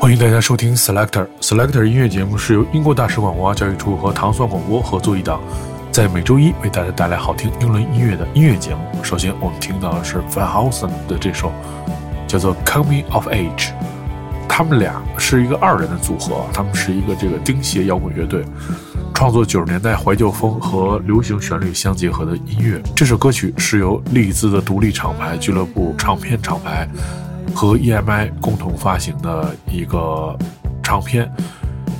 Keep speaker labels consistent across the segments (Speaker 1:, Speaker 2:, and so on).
Speaker 1: 欢迎大家收听 Selector Selector 音乐节目，是由英国大使馆文化教育处和糖蒜广播合作一档，在每周一为大家带来好听英伦音乐的音乐节目。首先，我们听到的是 Van Halen 的这首叫做《Coming of Age》。他们俩是一个二人的组合，他们是一个这个钉鞋摇滚乐队，创作九十年代怀旧风和流行旋律相结合的音乐。这首歌曲是由利兹的独立厂牌俱乐部唱片厂牌。和 EMI 共同发行的一个唱片，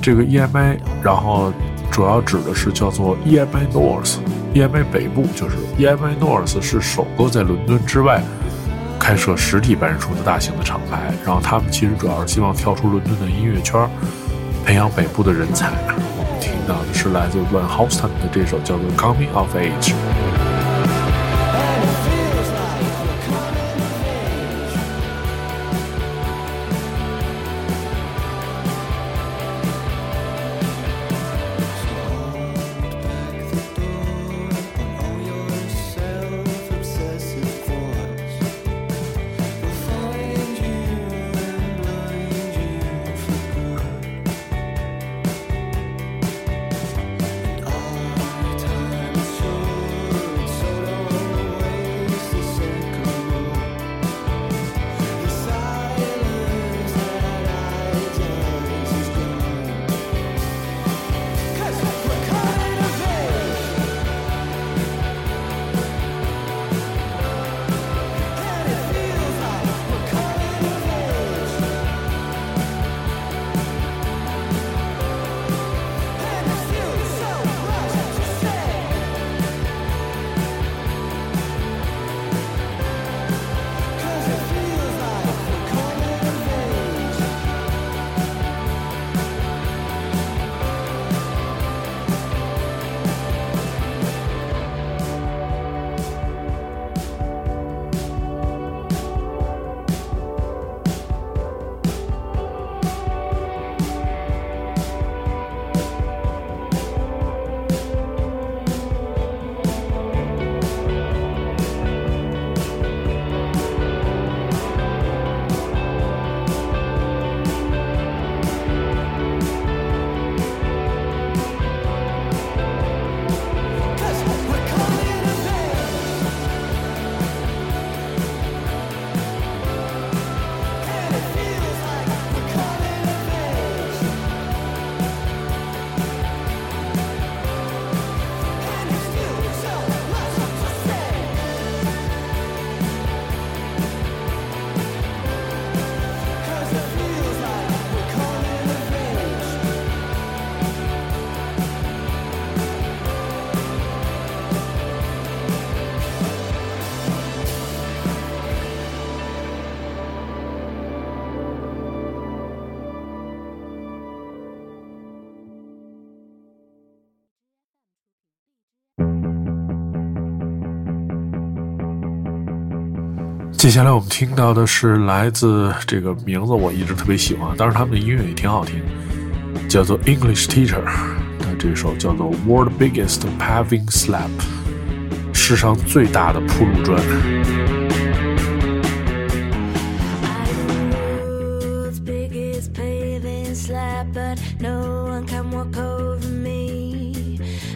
Speaker 1: 这个 EMI，然后主要指的是叫做 EMI North，EMI 北部就是 EMI North 是首个在伦敦之外开设实体办事处的大型的厂牌，然后他们其实主要是希望跳出伦敦的音乐圈，培养北部的人才。听到的是来自 Van Houston 的这首叫做 Coming of Age。接下来我们听到的是来自这个名字，我一直特别喜欢，当是他们的音乐也挺好听，叫做 English Teacher。那这首叫做 World Biggest Paving Slap，世上最大的铺路砖。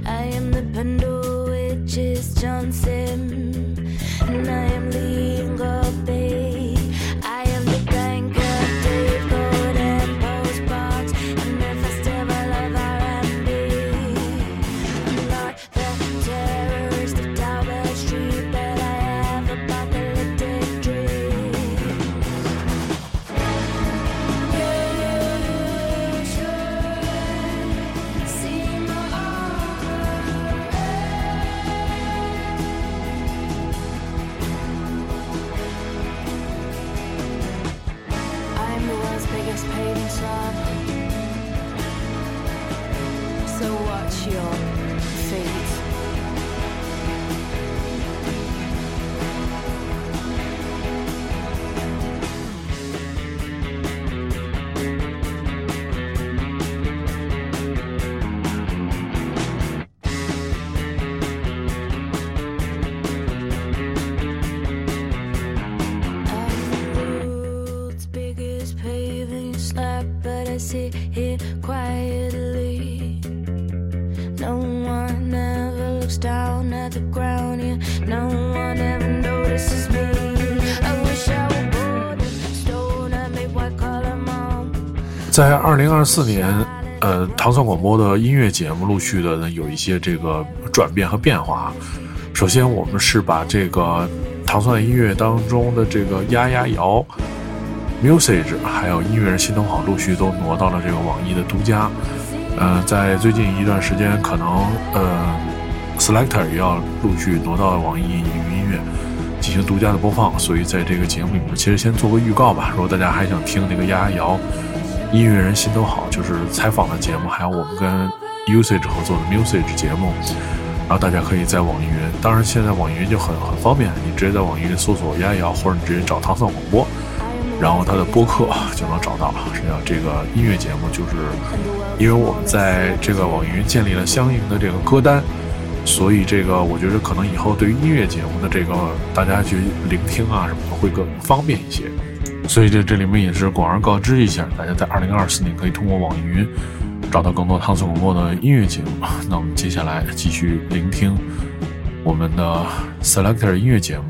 Speaker 2: I am the Pandu，which is John。in time. So watch your feet.
Speaker 1: 在二零二四年，呃，糖蒜广播的音乐节目陆续的呢有一些这个转变和变化。首先，我们是把这个糖蒜音乐当中的这个丫丫谣、music，还有音乐人心头好，陆续都挪到了这个网易的独家。呃，在最近一段时间，可能呃，selector 也要陆续挪到网易云音乐进行独家的播放。所以，在这个节目里面，其实先做个预告吧。如果大家还想听那个丫丫谣。音乐人心头好，就是采访的节目，还有我们跟 Usage 合作的 Music 节目，然后大家可以在网易云，当然现在网易云就很很方便，你直接在网易云搜索“丫丫”，或者你直接找糖蒜广播，然后它的播客就能找到。实际上，这个音乐节目就是，因为我们在这个网易云建立了相应的这个歌单，所以这个我觉得可能以后对于音乐节目的这个大家去聆听啊什么的会更方便一些。所以这这里面也是广而告之一下，大家在二零二四年可以通过网易云找到更多汤森广播的音乐节目。那我们接下来继续聆听我们的 Selector 音乐节目。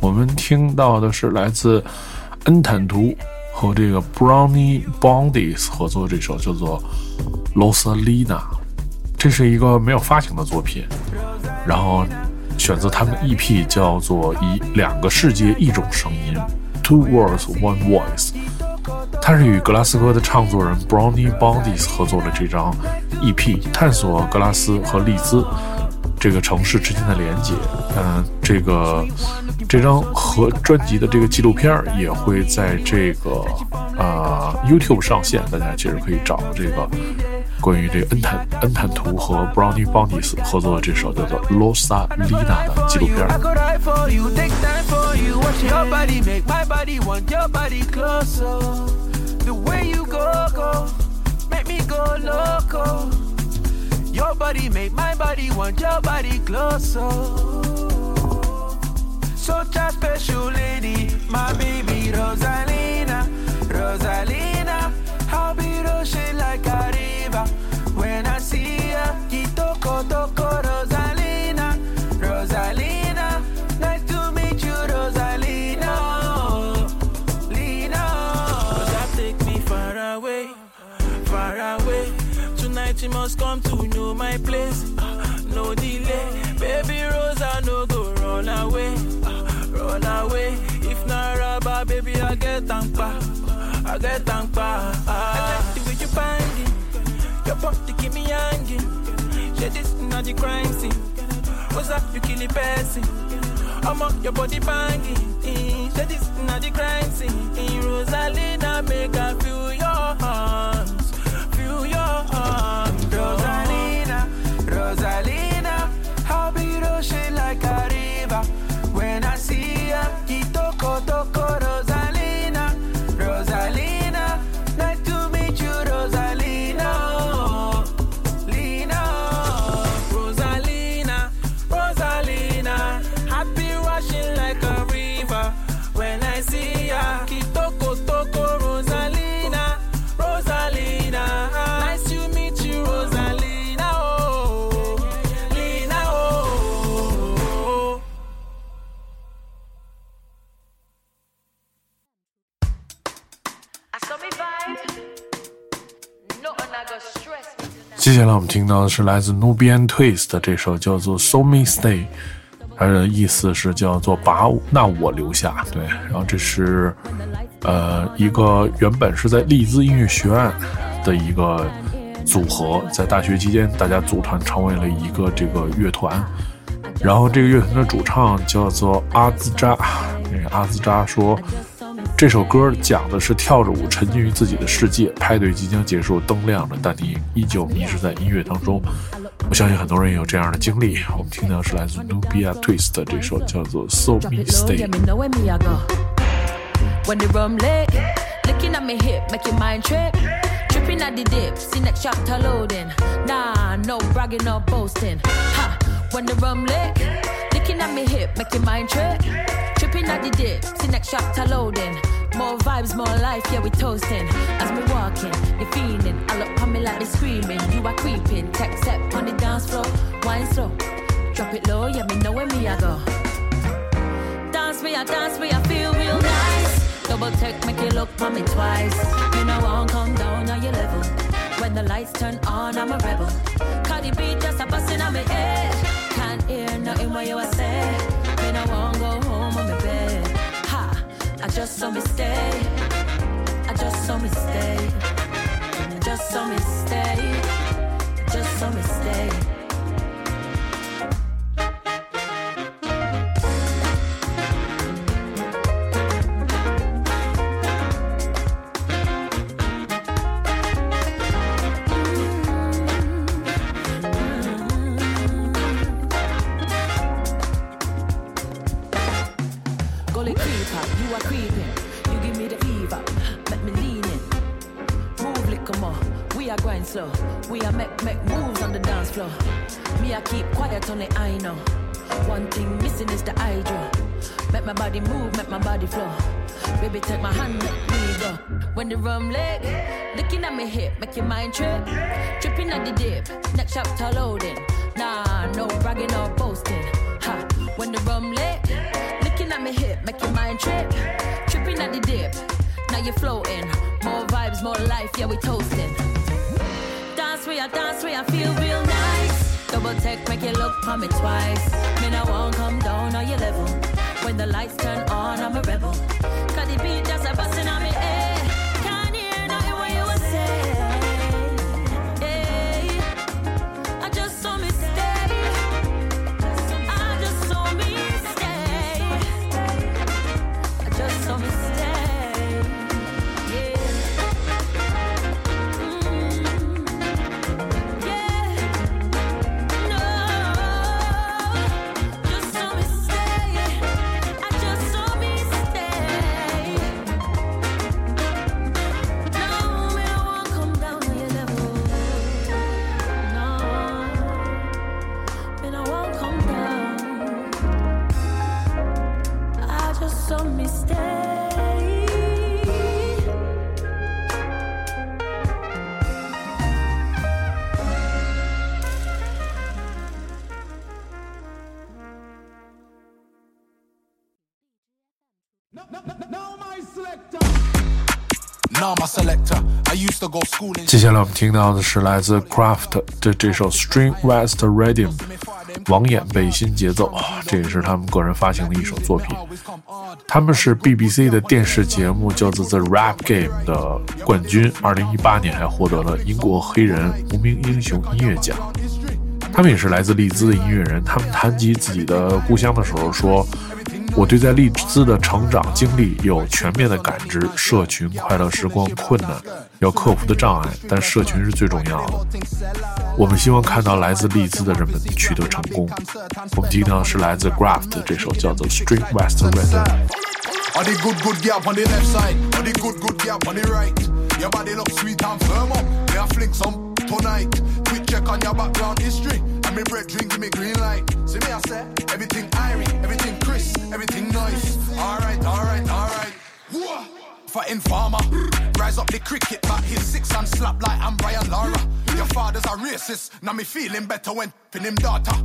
Speaker 1: 我们听到的是来自恩坦图和这个 Brownie Bondies 合作这首叫做 Losalina。这是一个没有发行的作品，然后选择他们的 EP 叫做《一两个世界一种声音》（Two Worlds One Voice）。它是与格拉斯哥的唱作人 Brownie Bondies 合作的这张 EP，探索格拉斯和利兹这个城市之间的连接。嗯，这个这张和专辑的这个纪录片也会在这个呃 YouTube 上线，大家其实可以找这个。关于这个恩坦恩坦图和 Brownie Bondies 合作的这首叫做《Losa Lina》的纪录片。Your body make my body want your body closer. Such a special lady, my must come to know my place. Ah, no delay, baby Rosa, no go run away, ah, run away. If not rubber, baby, I get tampa. Ah, I get thankful. I like the way you banging. Your body keep me hanging. Yeah, this not the crime scene. What's up, you kill the person? I'm up your body banging. Eh, yeah, this not the crime scene. 接下来我们听到的是来自 Nubian Twist 的这首叫做《So Me Stay》，它的意思是叫做“把那我留下”。对，然后这是呃一个原本是在利兹音乐学院的一个组合，在大学期间大家组团成为了一个这个乐团，然后这个乐团的主唱叫做阿兹扎，那个阿兹扎说。这首歌讲的是跳着舞沉浸于自己的世界，派对即将结束，灯亮了，但你依旧迷失在音乐当中。我相信很多人也有这样的经历。我们听到是来自 Nubia Twist 的这首叫做《So Me Stay》。
Speaker 3: Looking at me hip, making mind trip. Tripping at the dip, see next chapter loading. More vibes, more life, yeah, we toasting. As we walking, you feeling. I look on me like they screaming. You are creeping. Tech step on the dance floor, wine slow. Drop it low, yeah, me know where me I go. Dance me, I dance me, I feel real nice. Double tech, make you look for me twice. You know I won't come down on your level. When the lights turn on, I'm a rebel. Cardi B just a bustin' on me head. Can't hear nothing what you say. Then I won't go home on my bed. Ha, I just saw me stay. I just saw me stay. I just saw me stay. Mind trip. Tripping at the dip, next chapter loading. Nah, no bragging or boasting. Ha, when the rum lit, looking at me hip, make your mind trip. Tripping at the dip, now you're floating. More vibes, more life, yeah, we toasting. Dance we I dance we I feel real nice. Double tech make you look for me twice. Me I won't come down on your level. When the lights turn on, I'm a rebel. Cause the beat just a bustin'
Speaker 1: 接下来我们听到的是来自 Craft 的这首 String West Radium 网眼背心节奏，这也是他们个人发行的一首作品。他们是 BBC 的电视节目叫做 The Rap Game 的冠军，二零一八年还获得了英国黑人无名英雄音乐奖。他们也是来自利兹的音乐人。他们谈及自己的故乡的时候说：“我对在利兹的成长经历有全面的感知。社群、快乐时光、困难要克服的障碍，但社群是最重要的。我们希望看到来自利兹的人们取得成功。”我们听到是来自 Graft 这首叫做《Street West Rhythm》。
Speaker 4: On on. Me on bread drink give me green light. See me I say everything irie, everything crisp, everything nice. Alright, alright, alright. For informer, rise up the cricket bat, hit six and slap like I'm Brian Lara. Your father's a racist, now me feeling better when fin him daughter.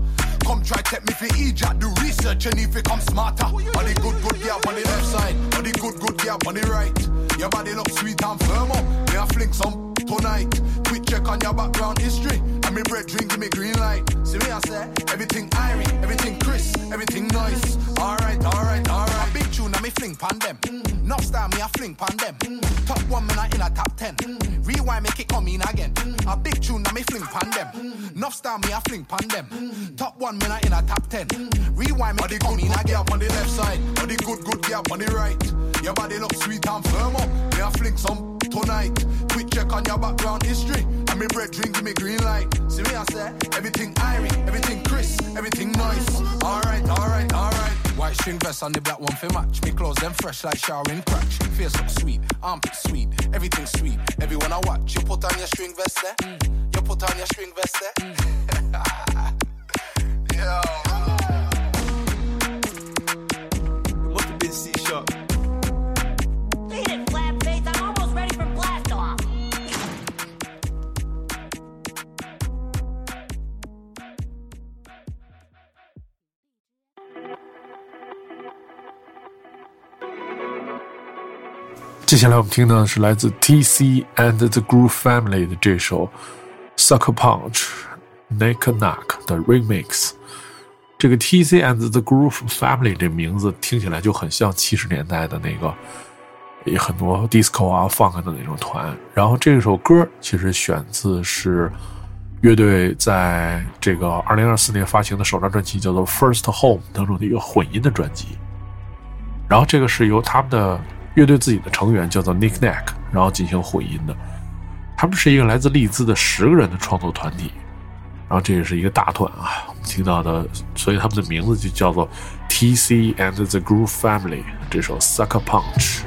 Speaker 4: Come try take me for Egypt, do research and if it come smarter. All the good, good gap on the left side, all the good, good gap on the right. Your body look sweet and firm up. Me I fling some tonight. Quick check on your background history. And me bread drink give me green light. See me I say everything irie, everything crisp, everything nice. Alright, alright, alright. A big tune and me fling pan them. Not style me I fling pan them. Top one man I in a top ten. Rewind make it come in again. A big tune and me fling pan them. Enough style me I fling pan them. Top one man I in a top ten. Rewind make it come in again. on the left side. All the good good gap on the right. Your body look sweet and firm up. Me I fling some tonight. Quick check on your background history. Me bread drink give me green light. See me I say everything irie, everything crisp, everything nice. Alright, alright, alright. White string vest on the black one for match. Me clothes them fresh like showering crutch. Face look sweet, armpit sweet, everything sweet. Everyone I watch, you put on your string vest there. You put on your string vest there. Eh? Yo.
Speaker 1: 接下来我们听的是来自 T.C. and the Groove Family 的这首 Sucker Punch Neck Knock 的 Remix。这个 T.C. and the Groove Family 这名字听起来就很像七十年代的那个，也很多 disco 啊、funk 的那种团。然后这首歌其实选自是乐队在这个二零二四年发行的首张专辑，叫做《First Home》当中的一个混音的专辑。然后这个是由他们的。乐队自己的成员叫做 Nick Nack，然后进行混音的。他们是一个来自利兹的十个人的创作团体，然后这也是一个大团啊。我们听到的，所以他们的名字就叫做 T.C. and the Groove Family。这首 Sucker Punch。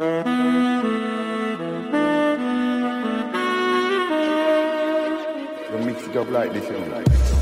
Speaker 1: We'll mix it up like this, you know.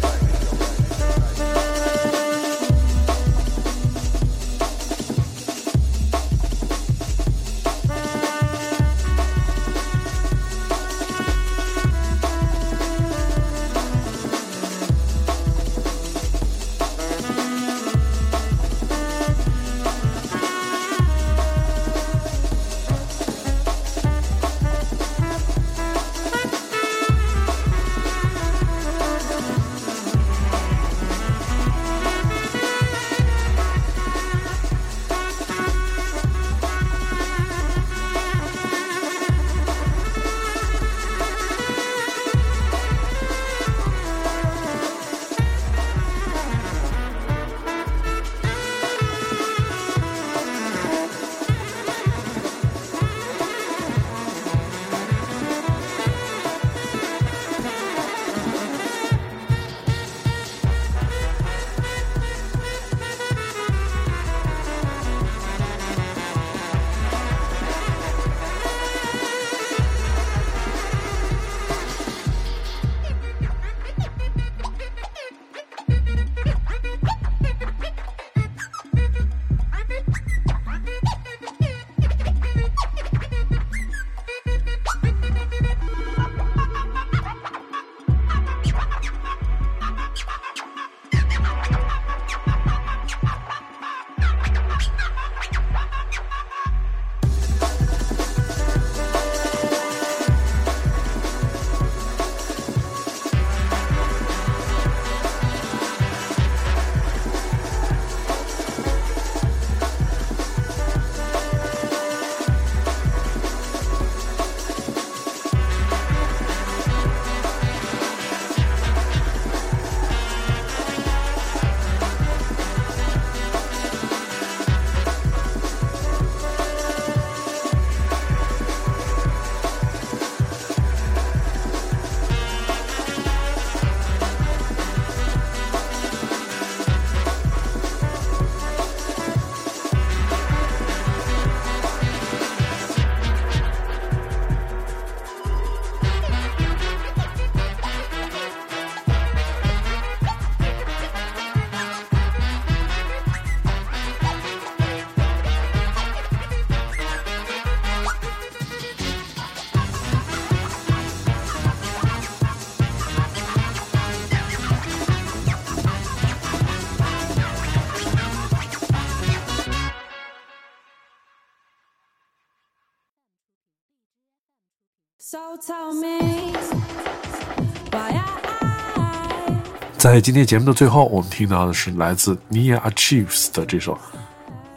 Speaker 1: 在今天节目的最后，我们听到的是来自 Nia Achieves 的这首《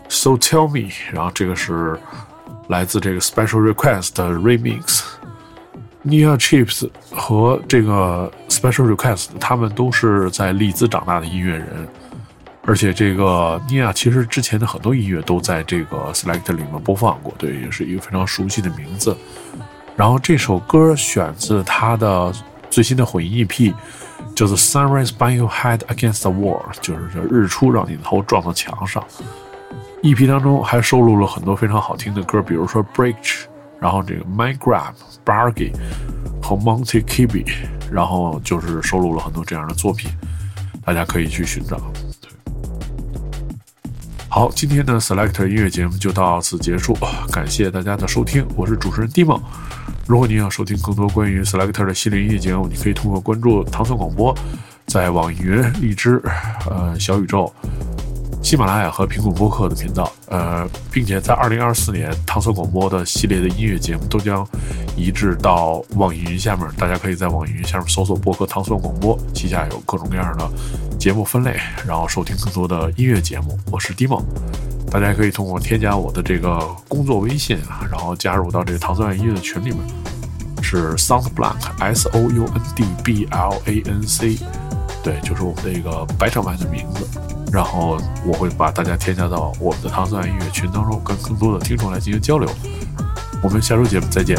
Speaker 1: So Tell Me》，然后这个是来自这个 Special Request 的 Remix。Nia Achieves 和这个 Special Request 他们都是在利兹长大的音乐人，而且这个 Nia 其实之前的很多音乐都在这个 Select 里面播放过，对，也是一个非常熟悉的名字。然后这首歌选自他的最新的混音 EP，叫做《Sunrise Bang Your Head Against the Wall》，就是这日出让你的头撞到墙上。EP 当中还收录了很多非常好听的歌，比如说《Break》，然后这个《My Grab》、《Bargy》和《Monte Kibi》，然后就是收录了很多这样的作品，大家可以去寻找。好，今天的 Selector 音乐节目就到此结束，感谢大家的收听，我是主持人 d i m o 如果您要收听更多关于 Selector 的系列音乐节目，你可以通过关注糖蒜广播，在网易云、荔枝、呃小宇宙。喜马拉雅和苹果播客的频道，呃，并且在二零二四年，唐宋广播的系列的音乐节目都将移至到网易云下面。大家可以在网易云下面搜索播客“唐宋广播”，旗下有各种各样的节目分类，然后收听更多的音乐节目。我是 d i m o 大家可以通过添加我的这个工作微信啊，然后加入到这个唐宋音乐的群里面，是 Soundblank，S O U N D B L A N C，对，就是我们的一个白场版的名字。然后我会把大家添加到我们的唐三音乐群当中，跟更多的听众来进行交流。我们下周节目再见。